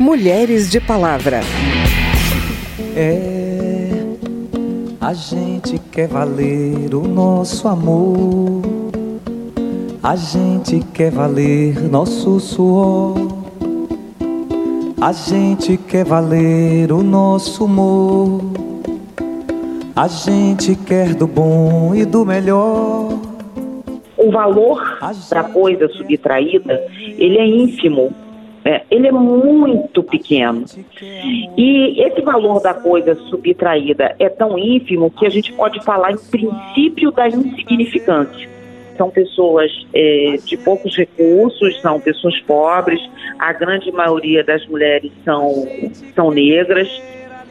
Mulheres de Palavra. É, a gente quer valer o nosso amor. A gente quer valer nosso suor. A gente quer valer o nosso humor. A gente quer do bom e do melhor. O valor da coisa subtraída, ele é ínfimo é, ele é muito pequeno. E esse valor da coisa subtraída é tão ínfimo que a gente pode falar em princípio da insignificância. São pessoas é, de poucos recursos, são pessoas pobres, a grande maioria das mulheres são, são negras.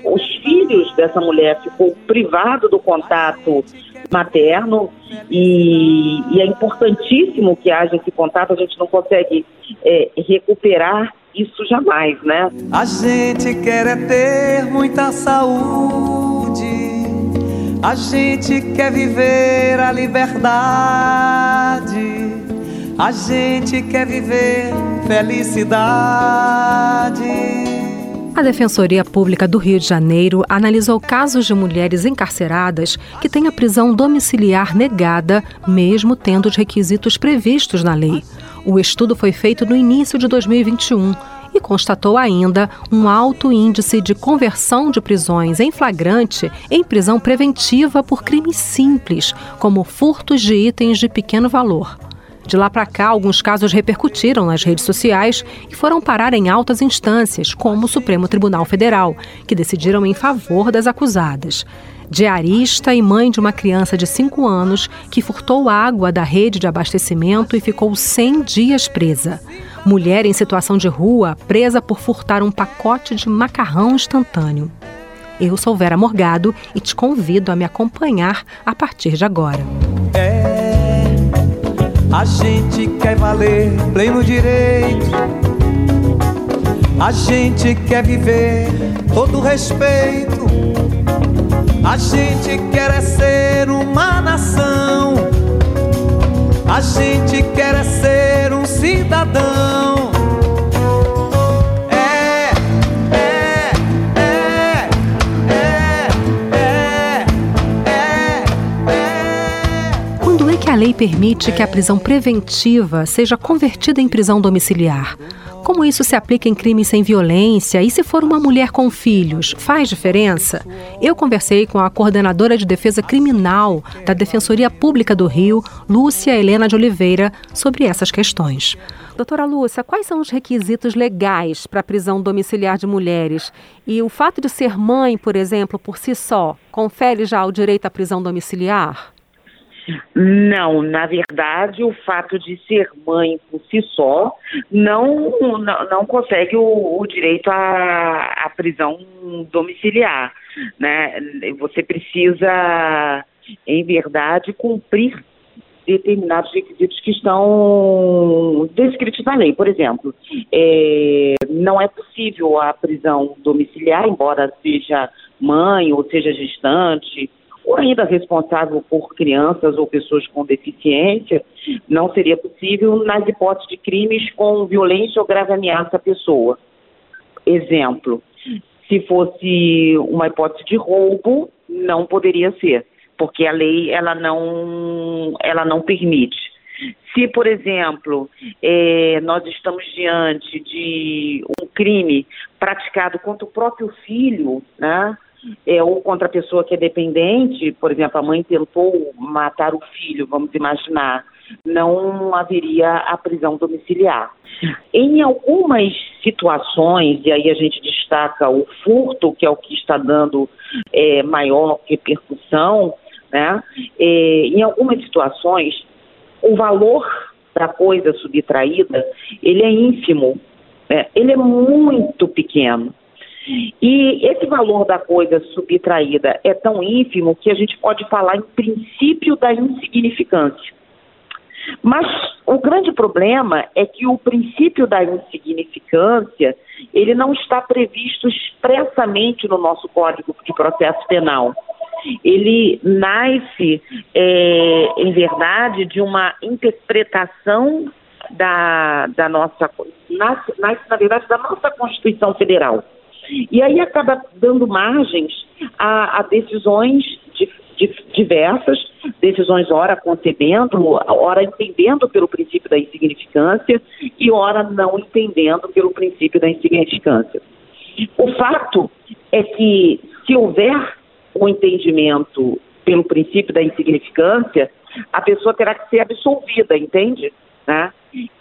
Os filhos dessa mulher ficou privado do contato materno e, e, é importantíssimo que haja esse contato, a gente não consegue é, recuperar isso jamais, né? A gente quer é ter muita saúde, a gente quer viver a liberdade, a gente quer viver felicidade. A Defensoria Pública do Rio de Janeiro analisou casos de mulheres encarceradas que têm a prisão domiciliar negada, mesmo tendo os requisitos previstos na lei. O estudo foi feito no início de 2021 e constatou ainda um alto índice de conversão de prisões em flagrante em prisão preventiva por crimes simples, como furtos de itens de pequeno valor. De lá para cá, alguns casos repercutiram nas redes sociais e foram parar em altas instâncias, como o Supremo Tribunal Federal, que decidiram em favor das acusadas. Diarista e mãe de uma criança de 5 anos que furtou água da rede de abastecimento e ficou 100 dias presa. Mulher em situação de rua presa por furtar um pacote de macarrão instantâneo. Eu sou Vera Morgado e te convido a me acompanhar a partir de agora. A gente quer valer pleno direito. A gente quer viver todo respeito. A gente quer é ser uma nação. A gente quer é ser um cidadão. Permite que a prisão preventiva seja convertida em prisão domiciliar. Como isso se aplica em crimes sem violência e se for uma mulher com filhos, faz diferença? Eu conversei com a coordenadora de defesa criminal da Defensoria Pública do Rio, Lúcia Helena de Oliveira, sobre essas questões. Doutora Lúcia, quais são os requisitos legais para a prisão domiciliar de mulheres? E o fato de ser mãe, por exemplo, por si só, confere já o direito à prisão domiciliar? Não, na verdade, o fato de ser mãe por si só não, não, não consegue o, o direito à, à, prisão domiciliar. Né? Você precisa, em verdade, cumprir determinados requisitos que estão descritos na lei. Por exemplo, é, não é possível a prisão domiciliar, embora seja mãe ou seja gestante ou ainda responsável por crianças ou pessoas com deficiência, não seria possível nas hipóteses de crimes com violência ou grave ameaça à pessoa. Exemplo, se fosse uma hipótese de roubo, não poderia ser, porque a lei ela não, ela não permite. Se, por exemplo, é, nós estamos diante de um crime praticado contra o próprio filho, né? É, ou contra a pessoa que é dependente, por exemplo, a mãe tentou matar o filho, vamos imaginar, não haveria a prisão domiciliar. Em algumas situações, e aí a gente destaca o furto, que é o que está dando é, maior repercussão, né? É, em algumas situações, o valor da coisa subtraída, ele é ínfimo, né? ele é muito pequeno. E esse valor da coisa subtraída é tão ínfimo que a gente pode falar em princípio da insignificância. Mas o grande problema é que o princípio da insignificância ele não está previsto expressamente no nosso Código de Processo Penal. Ele nasce, é, em verdade, de uma interpretação da, da nossa, nasce, nasce, na verdade, da nossa Constituição Federal. E aí acaba dando margens a, a decisões de, de, diversas, decisões ora concebendo, ora entendendo pelo princípio da insignificância e ora não entendendo pelo princípio da insignificância. O fato é que se houver o um entendimento pelo princípio da insignificância, a pessoa terá que ser absolvida, entende? Né?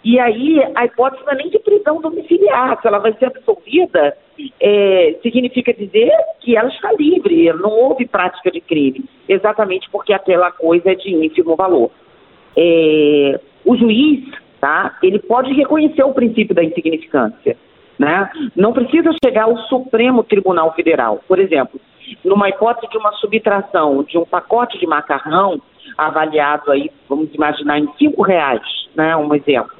E aí a hipótese não é nem de prisão domiciliar, se ela vai ser absolvida, é, significa dizer que ela está livre, não houve prática de crime, exatamente porque aquela coisa é de ínfimo valor. É, o juiz, tá, ele pode reconhecer o princípio da insignificância, né? Não precisa chegar ao Supremo Tribunal Federal. Por exemplo, numa hipótese de uma subtração de um pacote de macarrão avaliado aí, vamos imaginar, em cinco reais, né? Um exemplo.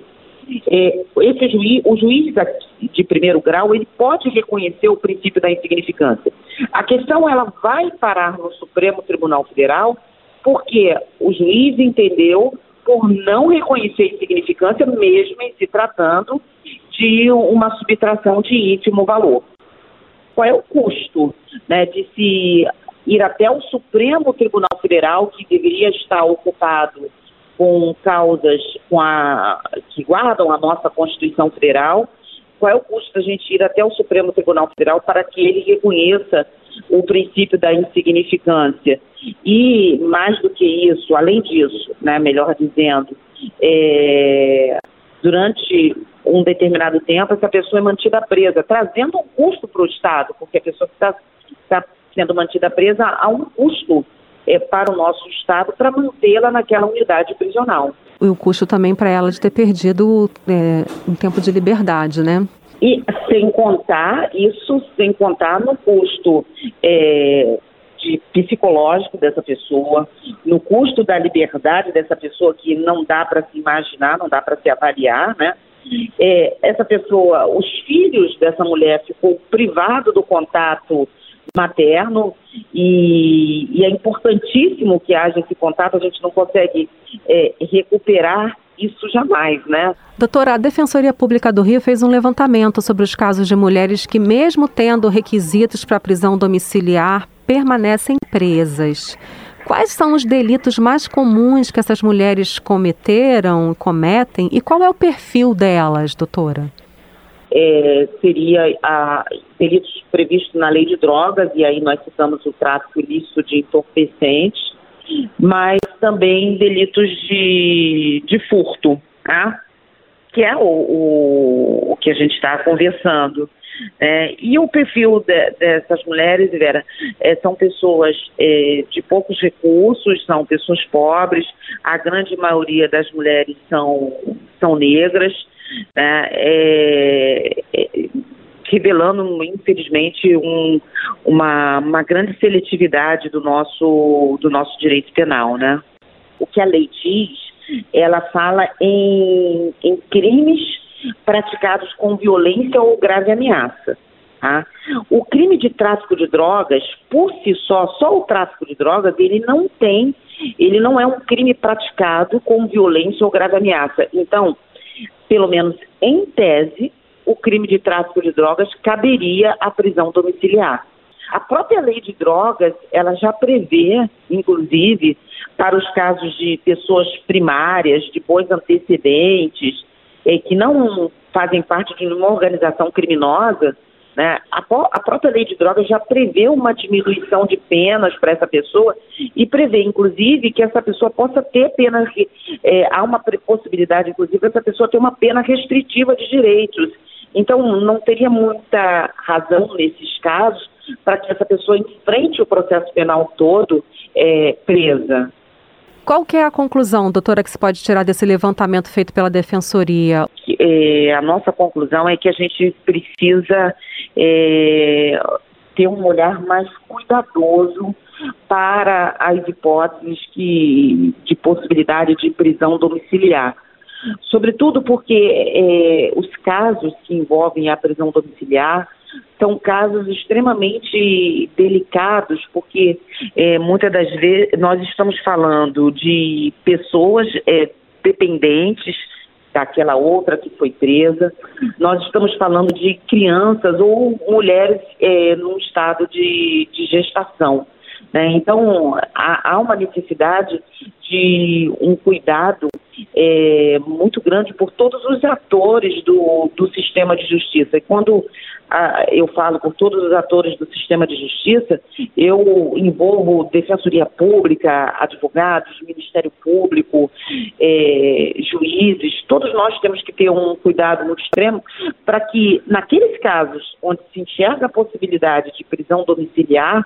É, esse juiz, o juiz de primeiro grau, ele pode reconhecer o princípio da insignificância. A questão ela vai parar no Supremo Tribunal Federal porque o juiz entendeu por não reconhecer insignificância, mesmo em se tratando de uma subtração de íntimo valor. Qual é o custo né, de se ir até o Supremo Tribunal Federal, que deveria estar ocupado com causas com a, que guardam a nossa Constituição Federal, qual é o custo da gente ir até o Supremo Tribunal Federal para que ele reconheça o princípio da insignificância? E, mais do que isso, além disso, né, melhor dizendo, é, durante um determinado tempo, essa pessoa é mantida presa, trazendo um custo para o Estado, porque a pessoa que está tá sendo mantida presa há um custo é, para o nosso Estado para mantê-la naquela unidade prisional. E o custo também para ela de ter perdido é, um tempo de liberdade, né? E sem contar, isso sem contar no custo é, de psicológico dessa pessoa, no custo da liberdade dessa pessoa que não dá para se imaginar, não dá para se avaliar, né? É, essa pessoa, os filhos dessa mulher ficou privado do contato materno e, e, é importantíssimo que haja esse contato, a gente não consegue é, recuperar isso jamais, né? Doutora, a Defensoria Pública do Rio fez um levantamento sobre os casos de mulheres que, mesmo tendo requisitos para prisão domiciliar, permanecem presas. Quais são os delitos mais comuns que essas mulheres cometeram, cometem, e qual é o perfil delas, doutora? É, seria a, delitos previstos na lei de drogas, e aí nós citamos o tráfico ilícito de entorpecentes, mas também delitos de, de furto, tá? Que é o, o, o que a gente está conversando. É, e o perfil de, dessas mulheres, Vera, é, são pessoas é, de poucos recursos, são pessoas pobres, a grande maioria das mulheres são, são negras, né, é, é, revelando, infelizmente, um, uma, uma grande seletividade do nosso, do nosso direito penal. Né? O que a lei diz, ela fala em, em crimes praticados com violência ou grave ameaça. Tá? O crime de tráfico de drogas, por si só, só o tráfico de drogas, ele não tem, ele não é um crime praticado com violência ou grave ameaça. Então, pelo menos em tese, o crime de tráfico de drogas caberia à prisão domiciliar. A própria lei de drogas, ela já prevê, inclusive, para os casos de pessoas primárias, de bons antecedentes, é, que não fazem parte de uma organização criminosa, né, a, a, própria lei de drogas já prevê uma diminuição de penas para essa pessoa e prevê, inclusive, que essa pessoa possa ter pena, é, há uma possibilidade, inclusive, dessa pessoa ter uma pena restritiva de direitos. Então, não teria muita razão nesses casos para que essa pessoa enfrente o processo penal todo é, presa. Qual que é a conclusão, doutora, que se pode tirar desse levantamento feito pela Defensoria? É, a nossa conclusão é que a gente precisa é, ter um olhar mais cuidadoso para as hipóteses que, de possibilidade de prisão domiciliar. Sobretudo porque é, os casos que envolvem a prisão domiciliar são casos extremamente delicados, porque é, muitas das vezes nós estamos falando de pessoas é, dependentes, daquela outra que foi presa. Nós estamos falando de crianças ou mulheres é, num estado de, de gestação. Né? Então, há, há, uma necessidade de um cuidado é, muito grande por todos os atores do, do sistema de justiça. E quando a, eu falo por todos os atores do sistema de justiça, eu envolvo Defensoria Pública, advogados, Ministério Público, é, juízes, todos nós temos que ter um cuidado muito extremo para que, naqueles casos onde se enxerga a possibilidade de prisão domiciliar,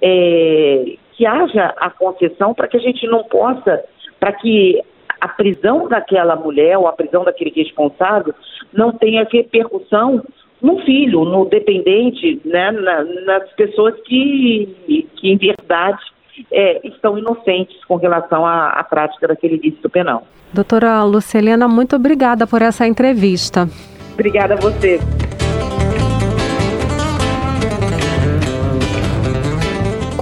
é, que haja a concessão para que a gente não possa, para que a prisão daquela mulher ou a prisão daquele responsável não tenha repercussão no filho, no dependente, né, na, nas pessoas que, que em verdade é, estão inocentes com relação à, à prática daquele ilícito penal. Doutora Lucelena, muito obrigada por essa entrevista. Obrigada a você.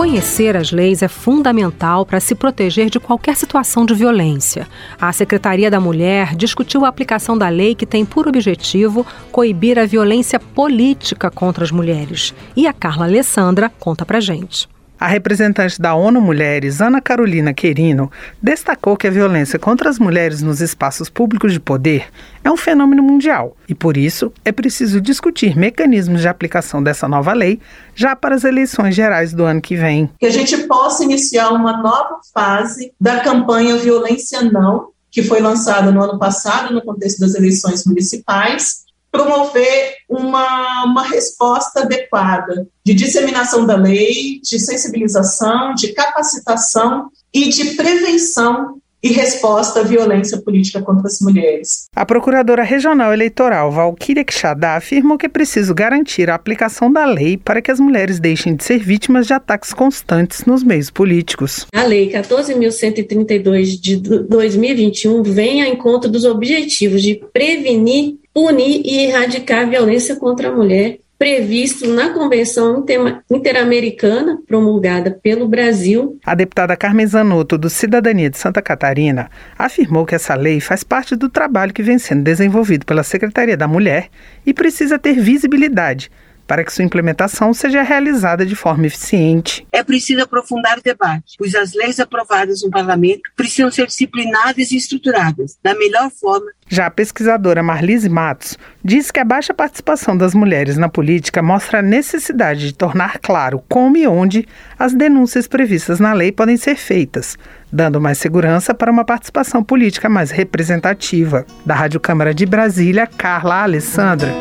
Conhecer as leis é fundamental para se proteger de qualquer situação de violência. A Secretaria da Mulher discutiu a aplicação da lei que tem por objetivo coibir a violência política contra as mulheres. E a Carla Alessandra conta pra gente. A representante da ONU Mulheres, Ana Carolina Querino, destacou que a violência contra as mulheres nos espaços públicos de poder é um fenômeno mundial e, por isso, é preciso discutir mecanismos de aplicação dessa nova lei já para as eleições gerais do ano que vem. Que a gente possa iniciar uma nova fase da campanha Violência Não, que foi lançada no ano passado no contexto das eleições municipais promover uma, uma resposta adequada de disseminação da lei, de sensibilização, de capacitação e de prevenção e resposta à violência política contra as mulheres. A Procuradora Regional Eleitoral, Valquíria Quixadá, afirmou que é preciso garantir a aplicação da lei para que as mulheres deixem de ser vítimas de ataques constantes nos meios políticos. A Lei 14.132 de 2021 vem ao encontro dos objetivos de prevenir punir e erradicar a violência contra a mulher, previsto na Convenção Interamericana, promulgada pelo Brasil. A deputada Carmen Zanotto, do Cidadania de Santa Catarina, afirmou que essa lei faz parte do trabalho que vem sendo desenvolvido pela Secretaria da Mulher e precisa ter visibilidade para que sua implementação seja realizada de forma eficiente. É preciso aprofundar o debate, pois as leis aprovadas no parlamento precisam ser disciplinadas e estruturadas da melhor forma. Já a pesquisadora Marlise Matos diz que a baixa participação das mulheres na política mostra a necessidade de tornar claro como e onde as denúncias previstas na lei podem ser feitas, dando mais segurança para uma participação política mais representativa. Da Rádio Câmara de Brasília, Carla Alessandra.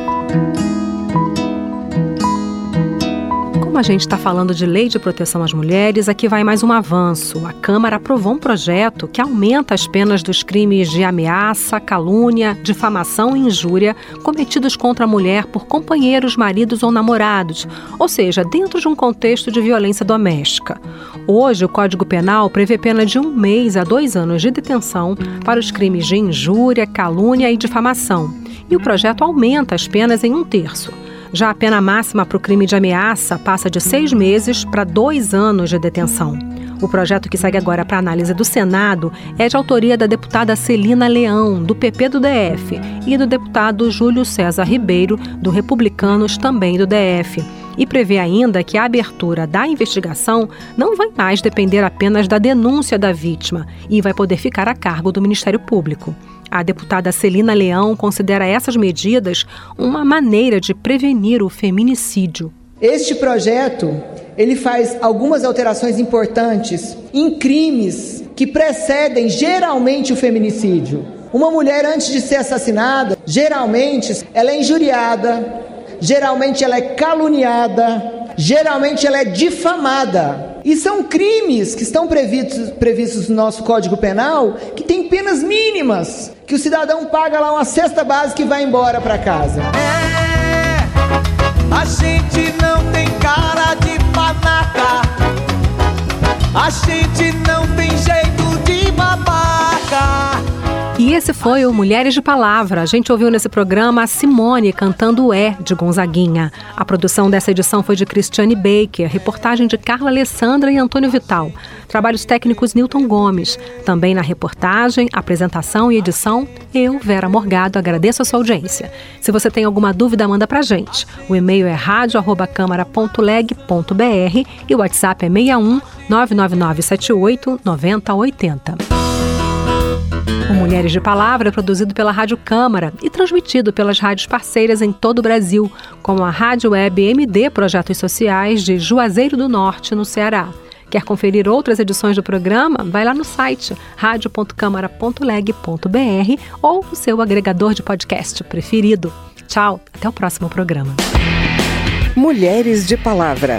A gente está falando de lei de proteção às mulheres, aqui vai mais um avanço. A Câmara aprovou um projeto que aumenta as penas dos crimes de ameaça, calúnia, difamação e injúria cometidos contra a mulher por companheiros, maridos ou namorados, ou seja, dentro de um contexto de violência doméstica. Hoje, o Código Penal prevê pena de um mês a dois anos de detenção para os crimes de injúria, calúnia e difamação. E o projeto aumenta as penas em um terço. Já a pena máxima para o crime de ameaça passa de seis meses para dois anos de detenção. O projeto que segue agora para análise do Senado é de autoria da deputada Celina Leão, do PP do DF, e do deputado Júlio César Ribeiro, do Republicanos, também do DF. E prevê ainda que a abertura da investigação não vai mais depender apenas da denúncia da vítima e vai poder ficar a cargo do Ministério Público. A deputada Celina Leão considera essas medidas uma maneira de prevenir o feminicídio. Este projeto, ele faz algumas alterações importantes em crimes que precedem geralmente o feminicídio. Uma mulher antes de ser assassinada, geralmente ela é injuriada, geralmente ela é caluniada, geralmente ela é difamada. E são crimes que estão previstos, previstos no nosso Código Penal que tem penas mínimas, que o cidadão paga lá uma cesta básica e vai embora para casa. É, a gente não tem cara de panaca, a gente não tem jeito de babaca. E esse foi o Mulheres de Palavra. A gente ouviu nesse programa a Simone cantando É de Gonzaguinha. A produção dessa edição foi de Cristiane Baker, reportagem de Carla Alessandra e Antônio Vital. Trabalhos técnicos Newton Gomes. Também na reportagem, apresentação e edição, eu, Vera Morgado, agradeço a sua audiência. Se você tem alguma dúvida, manda pra gente. O e-mail é radio@câmara.leg.br e o WhatsApp é 61 99978 9080. O Mulheres de Palavra é produzido pela Rádio Câmara e transmitido pelas rádios parceiras em todo o Brasil, como a Rádio Web MD Projetos Sociais de Juazeiro do Norte, no Ceará. Quer conferir outras edições do programa? Vai lá no site radio.câmara.leg.br ou o seu agregador de podcast preferido. Tchau, até o próximo programa. Mulheres de Palavra.